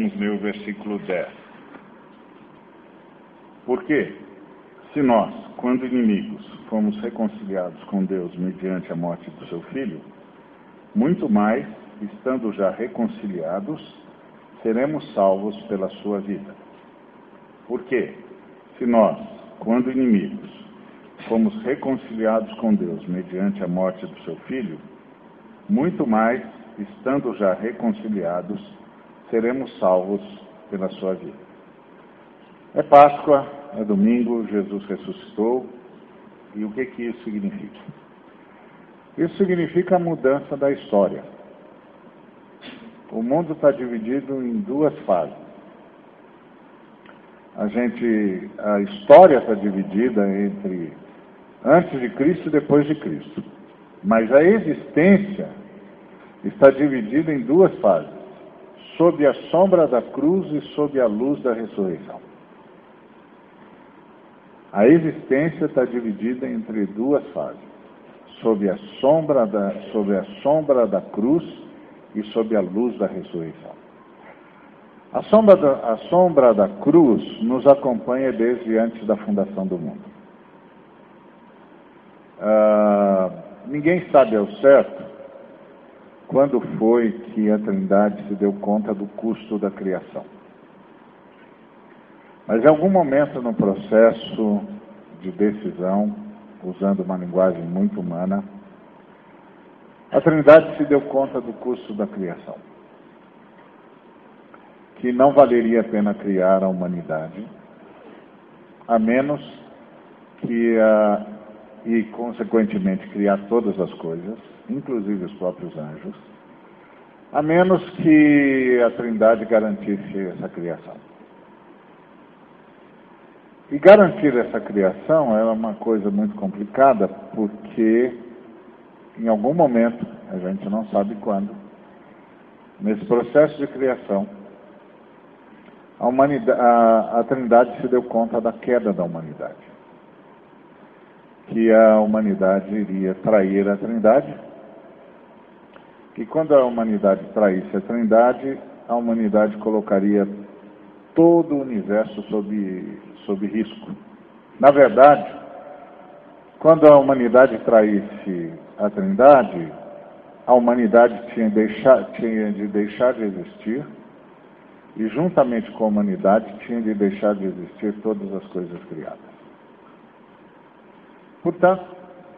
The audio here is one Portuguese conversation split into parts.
Vamos ler versículo 10. Porque, se nós, quando inimigos, fomos reconciliados com Deus mediante a morte do seu filho, muito mais, estando já reconciliados, seremos salvos pela sua vida. Porque, se nós, quando inimigos, fomos reconciliados com Deus mediante a morte do seu filho, muito mais, estando já reconciliados, seremos salvos pela sua vida. É Páscoa, é domingo, Jesus ressuscitou. E o que, que isso significa? Isso significa a mudança da história. O mundo está dividido em duas fases. A gente, a história está dividida entre antes de Cristo e depois de Cristo. Mas a existência está dividida em duas fases: sob a sombra da cruz e sob a luz da ressurreição. A existência está dividida entre duas fases: sob a sombra da, sob a sombra da cruz e sob a luz da ressurreição. A sombra da, a sombra da cruz nos acompanha desde antes da fundação do mundo. Ah, ninguém sabe ao certo quando foi que a Trindade se deu conta do custo da criação. Mas em algum momento no processo de decisão, usando uma linguagem muito humana, a Trindade se deu conta do custo da criação. Que não valeria a pena criar a humanidade, a menos que a, e consequentemente criar todas as coisas, inclusive os próprios anjos, a menos que a Trindade garantisse essa criação. E garantir essa criação é uma coisa muito complicada, porque em algum momento, a gente não sabe quando, nesse processo de criação, a, a, a Trindade se deu conta da queda da humanidade. Que a humanidade iria trair a Trindade, e quando a humanidade traísse a Trindade, a humanidade colocaria todo o universo sob, sob risco. Na verdade, quando a humanidade traísse a Trindade, a humanidade tinha, deixar, tinha de deixar de existir e, juntamente com a humanidade, tinha de deixar de existir todas as coisas criadas. Portanto,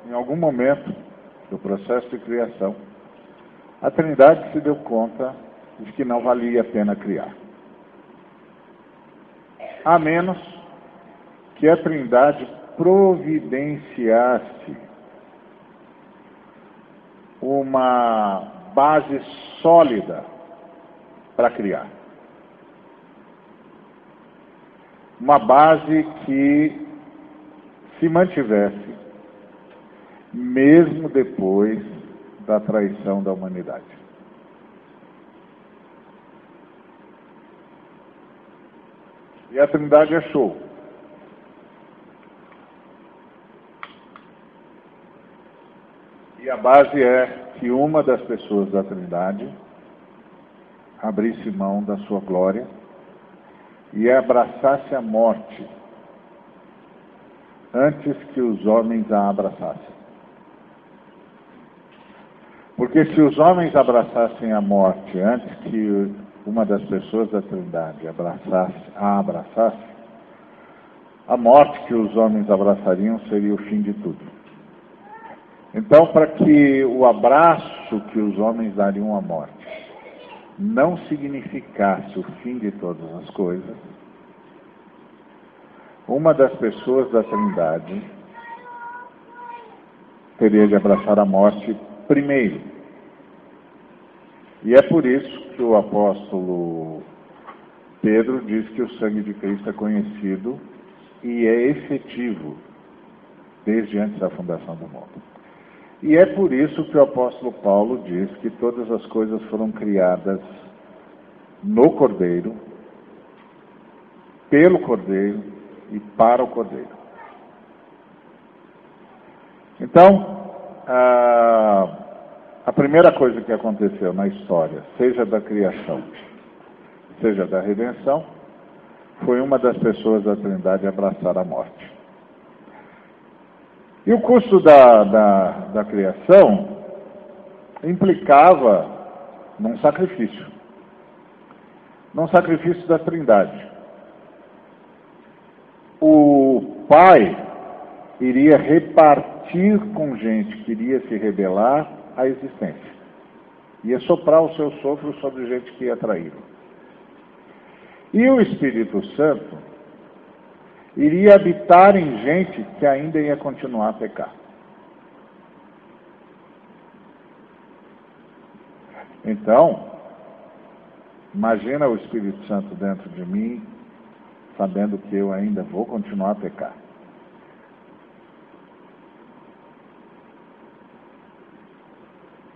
em algum momento do processo de criação, a Trindade se deu conta de que não valia a pena criar a menos que a Trindade providenciasse uma base sólida para criar. Uma base que se mantivesse mesmo depois da traição da humanidade. E a Trindade achou. E a base é que uma das pessoas da Trindade abrisse mão da sua glória e abraçasse a morte antes que os homens a abraçassem. Porque se os homens abraçassem a morte antes que uma das pessoas da Trindade abraçasse, a abraçasse, a morte que os homens abraçariam seria o fim de tudo. Então, para que o abraço que os homens dariam à morte não significasse o fim de todas as coisas, uma das pessoas da Trindade teria de abraçar a morte primeiro. E é por isso que o apóstolo Pedro diz que o sangue de Cristo é conhecido e é efetivo desde antes da fundação do mundo. E é por isso que o apóstolo Paulo diz que todas as coisas foram criadas no Cordeiro, pelo Cordeiro e para o Cordeiro. Então, ah, a primeira coisa que aconteceu na história, seja da criação, seja da redenção, foi uma das pessoas da Trindade abraçar a morte. E o custo da, da, da criação implicava num sacrifício. Num sacrifício da Trindade. O Pai iria repartir com gente que iria se rebelar a existência. Ia soprar o seu sopro sobre gente que ia traí-lo. E o Espírito Santo iria habitar em gente que ainda ia continuar a pecar. Então, imagina o Espírito Santo dentro de mim, sabendo que eu ainda vou continuar a pecar.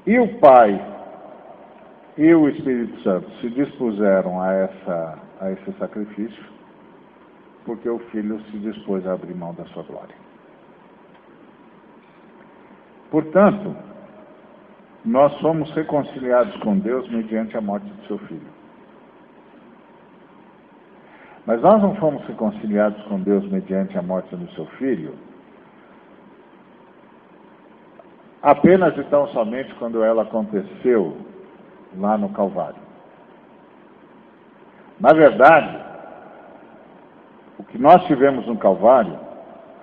E o Pai e o Espírito Santo se dispuseram a, essa, a esse sacrifício, porque o Filho se dispôs a abrir mão da sua glória. Portanto, nós somos reconciliados com Deus mediante a morte do seu Filho. Mas nós não fomos reconciliados com Deus mediante a morte do seu Filho apenas e tão somente quando ela aconteceu lá no Calvário. Na verdade, o que nós tivemos no Calvário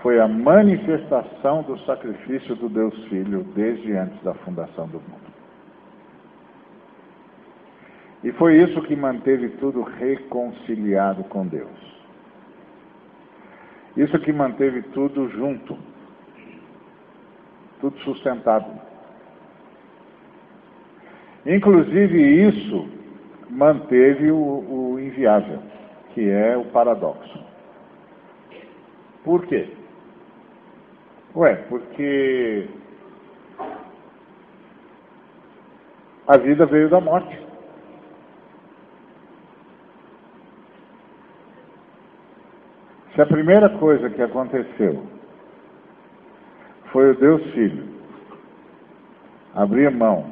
foi a manifestação do sacrifício do Deus Filho desde antes da fundação do mundo. E foi isso que manteve tudo reconciliado com Deus. Isso que manteve tudo junto, tudo sustentado. Inclusive, isso manteve o, o inviável, que é o paradoxo. Por quê? Ué, porque a vida veio da morte. Se a primeira coisa que aconteceu foi o Deus Filho abrir mão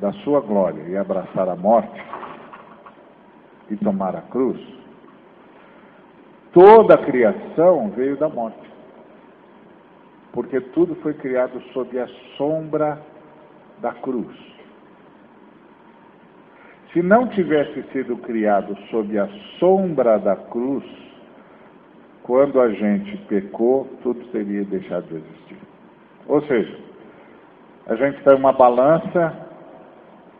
da sua glória e abraçar a morte e tomar a cruz, toda a criação veio da morte. Porque tudo foi criado sob a sombra da cruz. Se não tivesse sido criado sob a sombra da cruz, quando a gente pecou, tudo teria deixado de existir. Ou seja, a gente tem uma balança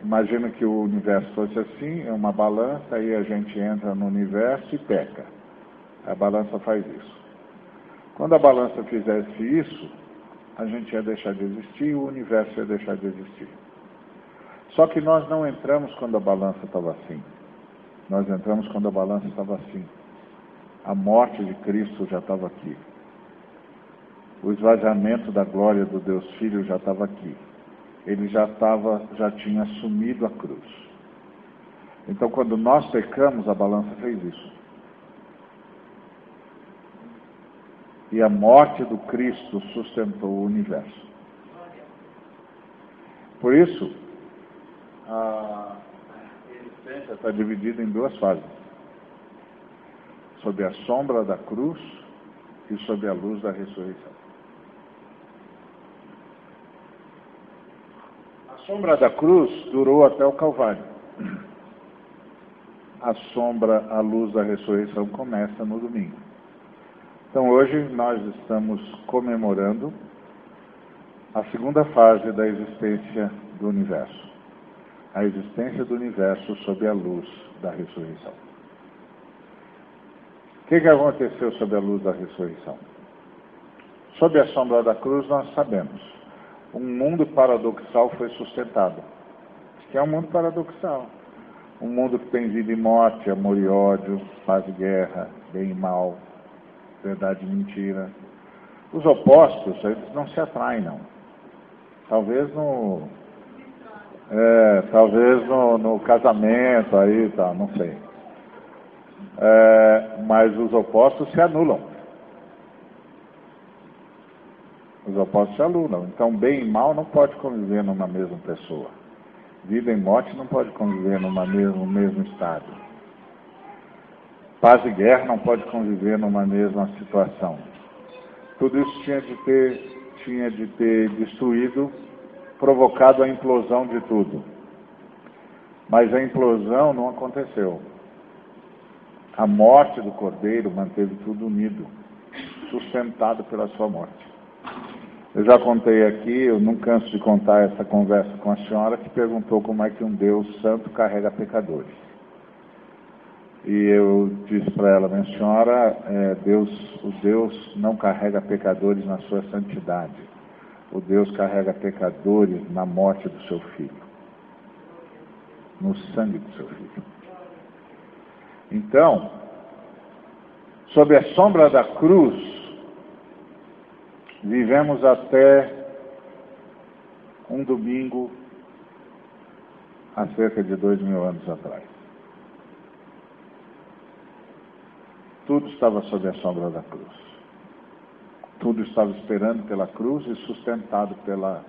Imagina que o universo fosse assim, é uma balança, aí a gente entra no universo e peca. A balança faz isso. Quando a balança fizesse isso, a gente ia deixar de existir e o universo ia deixar de existir. Só que nós não entramos quando a balança estava assim. Nós entramos quando a balança estava assim. A morte de Cristo já estava aqui. O esvaziamento da glória do Deus Filho já estava aqui ele já estava, já tinha assumido a cruz. Então, quando nós pecamos, a balança fez isso. E a morte do Cristo sustentou o universo. Por isso, a existência está dividida em duas fases: sob a sombra da cruz e sob a luz da ressurreição. sombra da cruz durou até o Calvário. A sombra, a luz da ressurreição começa no domingo. Então hoje nós estamos comemorando a segunda fase da existência do universo. A existência do universo sob a luz da ressurreição. O que, que aconteceu sob a luz da ressurreição? Sob a sombra da cruz nós sabemos um mundo paradoxal foi sustentado. Que é um mundo paradoxal. Um mundo que tem vida e morte, amor e ódio, paz e guerra, bem e mal, verdade e mentira. Os opostos, eles não se atraem, não. Talvez no. É, talvez no, no casamento aí, tá, não sei. É, mas os opostos se anulam. Os opostos se alulam. Então, bem e mal não pode conviver numa mesma pessoa. Vida e morte não pode conviver numa mesmo, no mesmo estado. Paz e guerra não pode conviver numa mesma situação. Tudo isso tinha de ter, tinha de ter destruído, provocado a implosão de tudo. Mas a implosão não aconteceu. A morte do cordeiro manteve tudo unido, sustentado pela sua morte. Eu já contei aqui, eu não canso de contar essa conversa com a senhora que perguntou como é que um Deus santo carrega pecadores. E eu disse para ela, minha senhora, é, Deus, o Deus não carrega pecadores na sua santidade. O Deus carrega pecadores na morte do seu filho, no sangue do seu filho. Então, sob a sombra da cruz, Vivemos até um domingo há cerca de dois mil anos atrás. Tudo estava sob a sombra da cruz. Tudo estava esperando pela cruz e sustentado pela,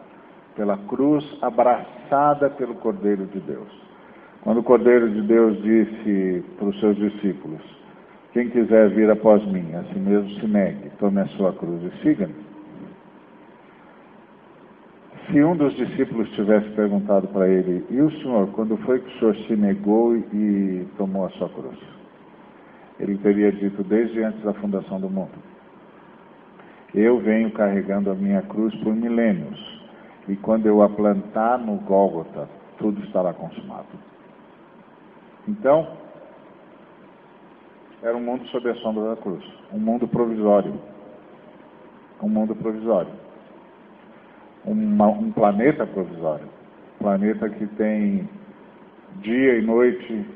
pela cruz, abraçada pelo Cordeiro de Deus. Quando o Cordeiro de Deus disse para os seus discípulos: Quem quiser vir após mim, assim mesmo se negue, tome a sua cruz e siga-me. Se um dos discípulos tivesse perguntado para ele, e o senhor, quando foi que o senhor se negou e tomou a sua cruz? Ele teria dito desde antes da fundação do mundo. Eu venho carregando a minha cruz por milênios, e quando eu a plantar no Gólgota, tudo estará consumado. Então, era um mundo sob a sombra da cruz, um mundo provisório. Um mundo provisório uma, um planeta provisório. Planeta que tem dia e noite,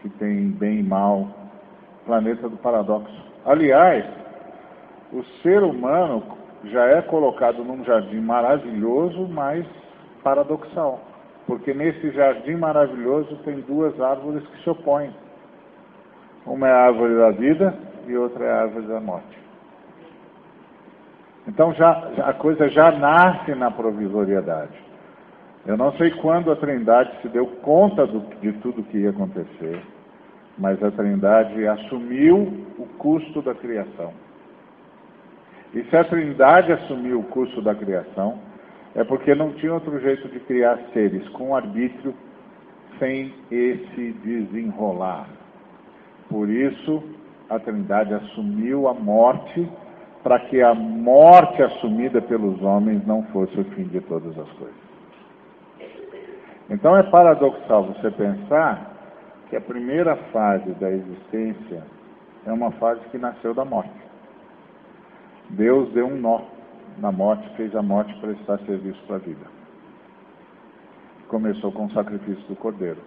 que tem bem e mal. Planeta do paradoxo. Aliás, o ser humano já é colocado num jardim maravilhoso, mas paradoxal. Porque nesse jardim maravilhoso tem duas árvores que se opõem. Uma é a árvore da vida e outra é a árvore da morte. Então já, a coisa já nasce na provisoriedade. Eu não sei quando a Trindade se deu conta do, de tudo que ia acontecer, mas a Trindade assumiu o custo da criação. E se a Trindade assumiu o custo da criação, é porque não tinha outro jeito de criar seres com arbítrio sem esse desenrolar. Por isso, a Trindade assumiu a morte para que a morte assumida pelos homens não fosse o fim de todas as coisas. Então é paradoxal você pensar que a primeira fase da existência é uma fase que nasceu da morte. Deus deu um nó na morte, fez a morte prestar serviço para a vida. Começou com o sacrifício do cordeiro.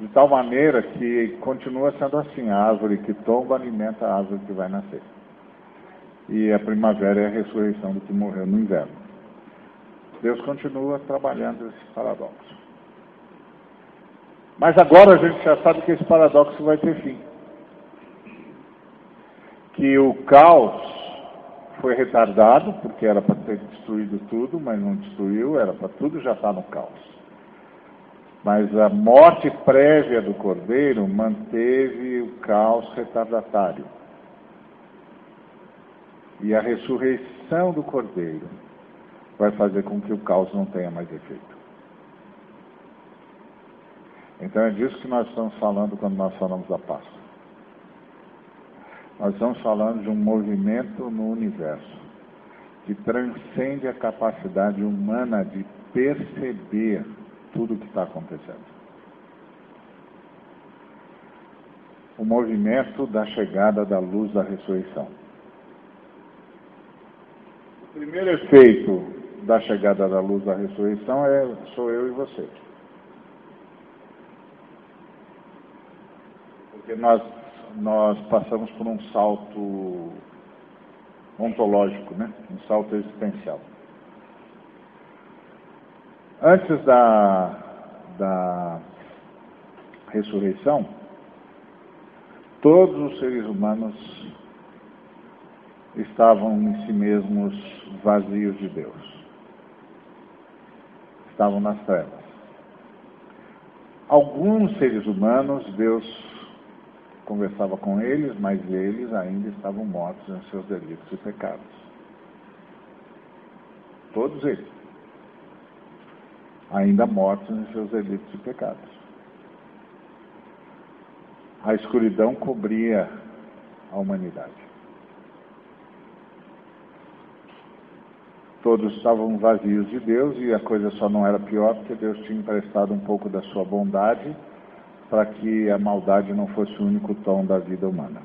De tal maneira que continua sendo assim: a árvore que tomba alimenta a árvore que vai nascer e a primavera é a ressurreição do que morreu no inverno. Deus continua trabalhando esse paradoxo. Mas agora a gente já sabe que esse paradoxo vai ter fim. Que o caos foi retardado, porque era para ter destruído tudo, mas não destruiu, era para tudo já estar tá no caos. Mas a morte prévia do cordeiro manteve o caos retardatário e a ressurreição do Cordeiro vai fazer com que o caos não tenha mais efeito. Então é disso que nós estamos falando quando nós falamos da Páscoa. Nós estamos falando de um movimento no universo que transcende a capacidade humana de perceber tudo o que está acontecendo. O movimento da chegada da luz da ressurreição primeiro efeito da chegada da luz da ressurreição é sou eu e você. Porque nós, nós passamos por um salto ontológico, né? um salto existencial. Antes da, da ressurreição, todos os seres humanos estavam em si mesmos vazios de Deus. Estavam nas trevas. Alguns seres humanos, Deus conversava com eles, mas eles ainda estavam mortos em seus delitos e pecados. Todos eles. Ainda mortos em seus delitos e pecados. A escuridão cobria a humanidade. Todos estavam vazios de Deus e a coisa só não era pior porque Deus tinha emprestado um pouco da sua bondade para que a maldade não fosse o único tom da vida humana.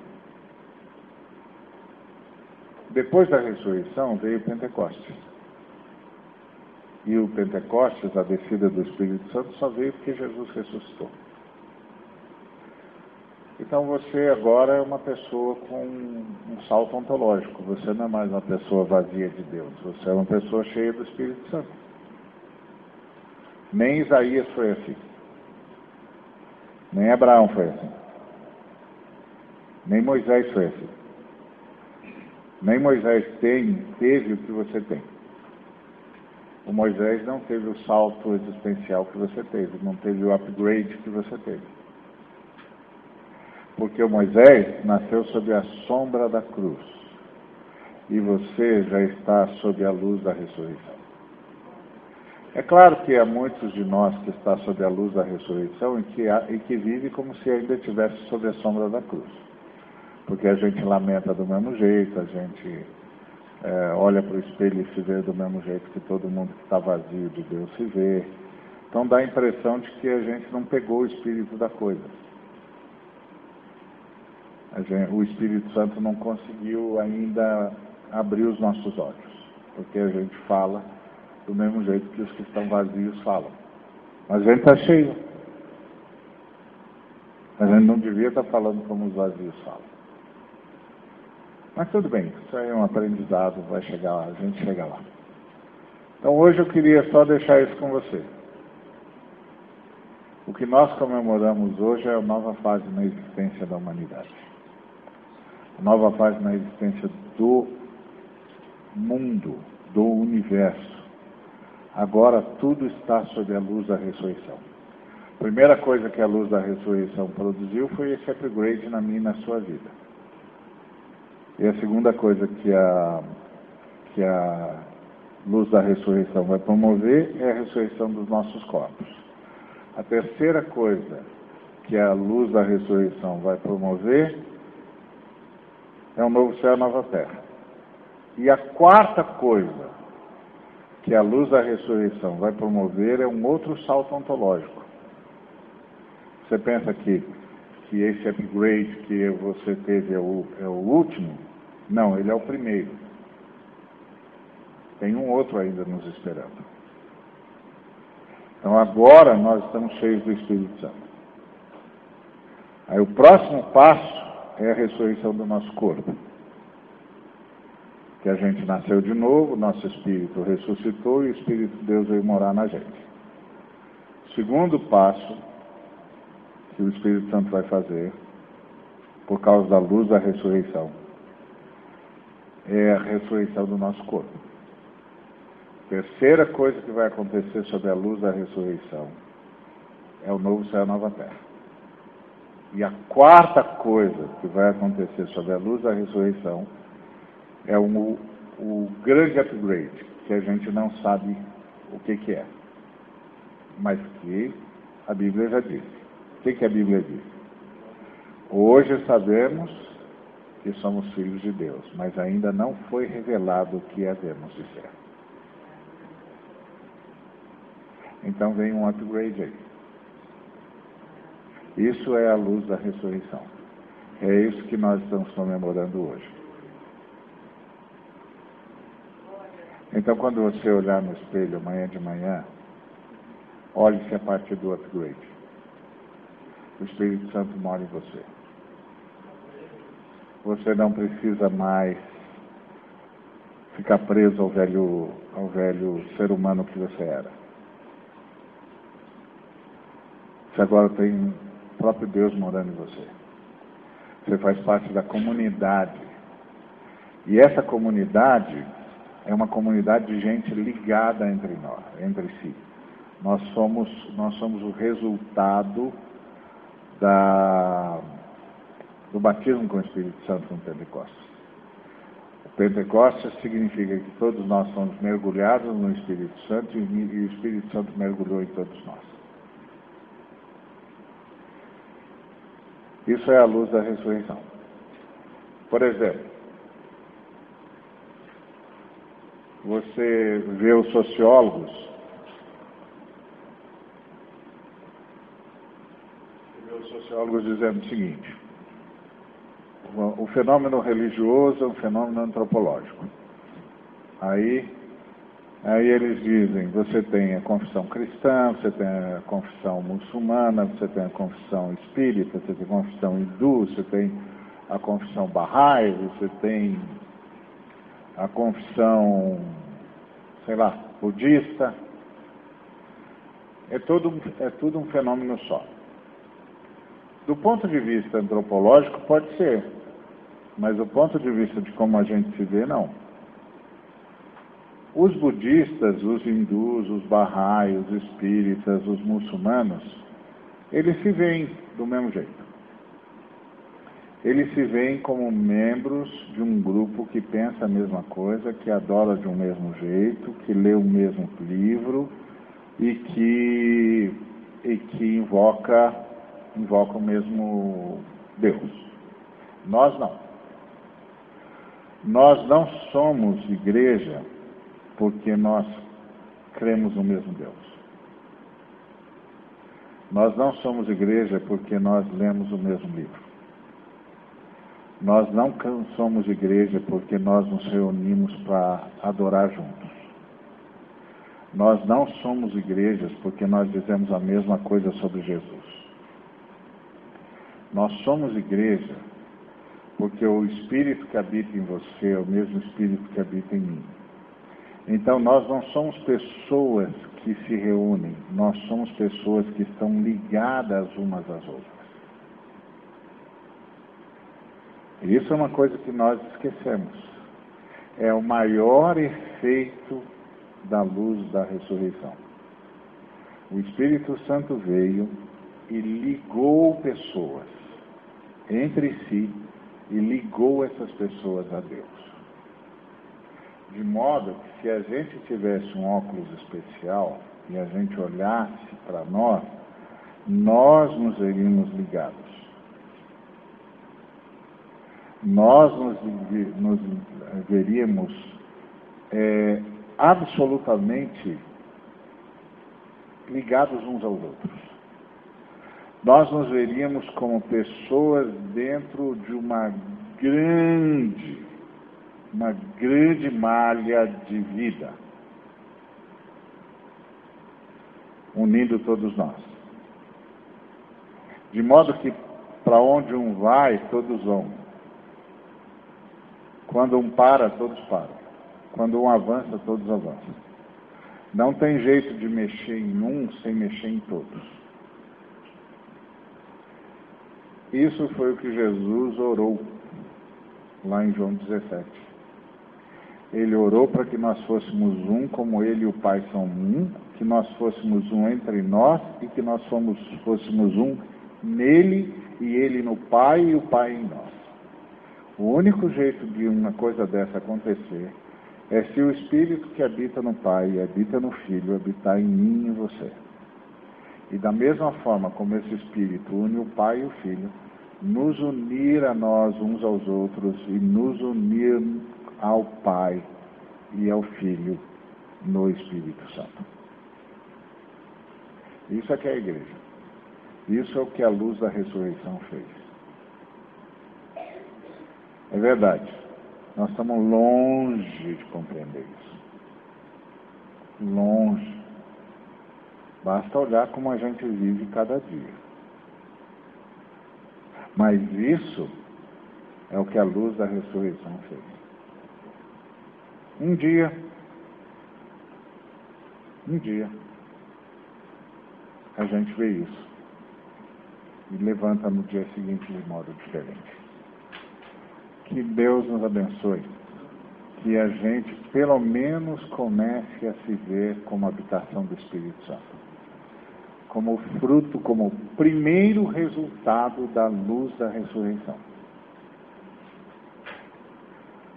Depois da ressurreição veio o Pentecostes. E o Pentecostes, a descida do Espírito Santo, só veio porque Jesus ressuscitou. Então você agora é uma pessoa com um salto ontológico. Você não é mais uma pessoa vazia de Deus. Você é uma pessoa cheia do Espírito Santo. Nem Isaías foi assim. Nem Abraão foi assim. Nem Moisés foi assim. Nem Moisés tem, teve o que você tem. O Moisés não teve o salto existencial que você teve, não teve o upgrade que você teve. Porque o Moisés nasceu sob a sombra da cruz. E você já está sob a luz da ressurreição. É claro que há muitos de nós que está sob a luz da ressurreição e que, e que vive como se ainda estivesse sob a sombra da cruz. Porque a gente lamenta do mesmo jeito, a gente é, olha para o espelho e se vê do mesmo jeito que todo mundo que está vazio de Deus se vê. Então dá a impressão de que a gente não pegou o espírito da coisa gente, o Espírito Santo não conseguiu ainda abrir os nossos olhos, porque a gente fala do mesmo jeito que os que estão vazios falam. Mas a gente está cheio. A gente não devia estar tá falando como os vazios falam. Mas tudo bem, isso aí é um aprendizado, vai chegar lá, a gente chega lá. Então hoje eu queria só deixar isso com você. O que nós comemoramos hoje é a nova fase na existência da humanidade nova fase na existência do mundo, do universo. Agora tudo está sob a luz da ressurreição. A primeira coisa que a luz da ressurreição produziu foi esse upgrade na minha e na sua vida. E a segunda coisa que a, que a luz da ressurreição vai promover é a ressurreição dos nossos corpos. A terceira coisa que a luz da ressurreição vai promover é um novo céu e nova terra. E a quarta coisa que a luz da ressurreição vai promover é um outro salto ontológico. Você pensa que, que esse upgrade que você teve é o, é o último? Não, ele é o primeiro. Tem um outro ainda nos esperando. Então agora nós estamos cheios do Espírito Santo. Aí o próximo passo é a ressurreição do nosso corpo. Que a gente nasceu de novo, nosso espírito ressuscitou e o Espírito de Deus veio morar na gente. Segundo passo que o Espírito Santo vai fazer, por causa da luz da ressurreição, é a ressurreição do nosso corpo. Terceira coisa que vai acontecer sob a luz da ressurreição é o novo céu e a nova terra. E a quarta coisa que vai acontecer sob a luz da ressurreição é o, o grande upgrade, que a gente não sabe o que, que é, mas que a Bíblia já disse. O que, que a Bíblia diz? Hoje sabemos que somos filhos de Deus, mas ainda não foi revelado o que havemos de ser. Então vem um upgrade aí. Isso é a luz da ressurreição. É isso que nós estamos comemorando hoje. Então, quando você olhar no espelho amanhã de manhã, olhe-se a partir do upgrade. O Espírito Santo mora em você. Você não precisa mais ficar preso ao velho, ao velho ser humano que você era. Você agora tem próprio Deus morando em você. Você faz parte da comunidade. E essa comunidade é uma comunidade de gente ligada entre nós, entre si. Nós somos, nós somos o resultado da, do batismo com o Espírito Santo no Pentecostes. O Pentecostes significa que todos nós somos mergulhados no Espírito Santo e, e o Espírito Santo mergulhou em todos nós. Isso é a luz da ressurreição. Por exemplo, você vê os sociólogos, vê os sociólogos dizendo o seguinte, o fenômeno religioso é um fenômeno antropológico. Aí, aí eles dizem, você tem a confissão cristã, você tem a confissão muçulmana, você tem a confissão espírita, você tem a confissão hindu, você tem a confissão Bahá'í, você tem a confissão, sei lá, budista. É tudo, é tudo um fenômeno só. Do ponto de vista antropológico, pode ser, mas do ponto de vista de como a gente se vê, não. Os budistas, os hindus, os Bahá'í, os espíritas, os muçulmanos, eles se veem do mesmo jeito eles se veem como membros de um grupo que pensa a mesma coisa, que adora de um mesmo jeito, que lê o mesmo livro e que, e que invoca, invoca o mesmo Deus. Nós não. Nós não somos igreja porque nós cremos no mesmo Deus. Nós não somos igreja porque nós lemos o mesmo livro. Nós não somos igreja porque nós nos reunimos para adorar juntos. Nós não somos igrejas porque nós dizemos a mesma coisa sobre Jesus. Nós somos igreja porque o Espírito que habita em você é o mesmo Espírito que habita em mim. Então nós não somos pessoas que se reúnem, nós somos pessoas que estão ligadas umas às outras. Isso é uma coisa que nós esquecemos. É o maior efeito da luz da ressurreição. O Espírito Santo veio e ligou pessoas entre si e ligou essas pessoas a Deus. De modo que se a gente tivesse um óculos especial e a gente olhasse para nós, nós nos veríamos ligados nós nos, nos veríamos é, absolutamente ligados uns aos outros. Nós nos veríamos como pessoas dentro de uma grande, uma grande malha de vida, unindo todos nós. De modo que para onde um vai, todos vão. Quando um para, todos param. Quando um avança, todos avançam. Não tem jeito de mexer em um sem mexer em todos. Isso foi o que Jesus orou lá em João 17. Ele orou para que nós fôssemos um, como Ele e o Pai são um, que nós fôssemos um entre nós e que nós fôssemos um nele e Ele no Pai e o Pai em nós. O único jeito de uma coisa dessa acontecer é se o Espírito que habita no Pai e habita no Filho habitar em mim e em você. E da mesma forma como esse Espírito une o Pai e o Filho, nos unir a nós uns aos outros e nos unir ao Pai e ao Filho no Espírito Santo. Isso é que é a igreja. Isso é o que a luz da ressurreição fez. É verdade. Nós estamos longe de compreender isso. Longe. Basta olhar como a gente vive cada dia. Mas isso é o que a luz da ressurreição fez. Um dia, um dia, a gente vê isso e levanta no dia seguinte de modo diferente. Que Deus nos abençoe. Que a gente, pelo menos, comece a se ver como habitação do Espírito Santo. como fruto, como primeiro resultado da luz da ressurreição.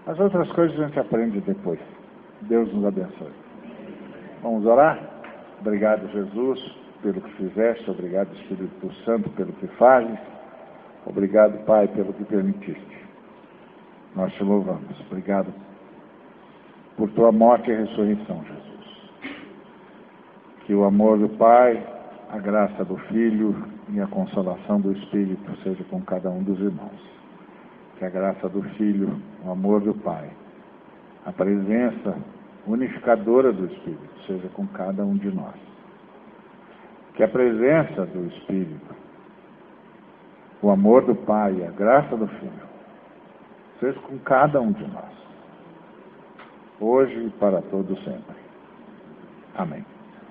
As outras coisas a gente aprende depois. Deus nos abençoe. Vamos orar? Obrigado, Jesus, pelo que fizeste. Obrigado, Espírito Santo, pelo que fazes. Obrigado, Pai, pelo que permitiste. Nós te louvamos. Obrigado por tua morte e ressurreição, Jesus. Que o amor do Pai, a graça do Filho e a consolação do Espírito seja com cada um dos irmãos. Que a graça do Filho, o amor do Pai, a presença unificadora do Espírito seja com cada um de nós. Que a presença do Espírito, o amor do Pai e a graça do Filho seja com cada um de nós, hoje e para todo sempre. Amém.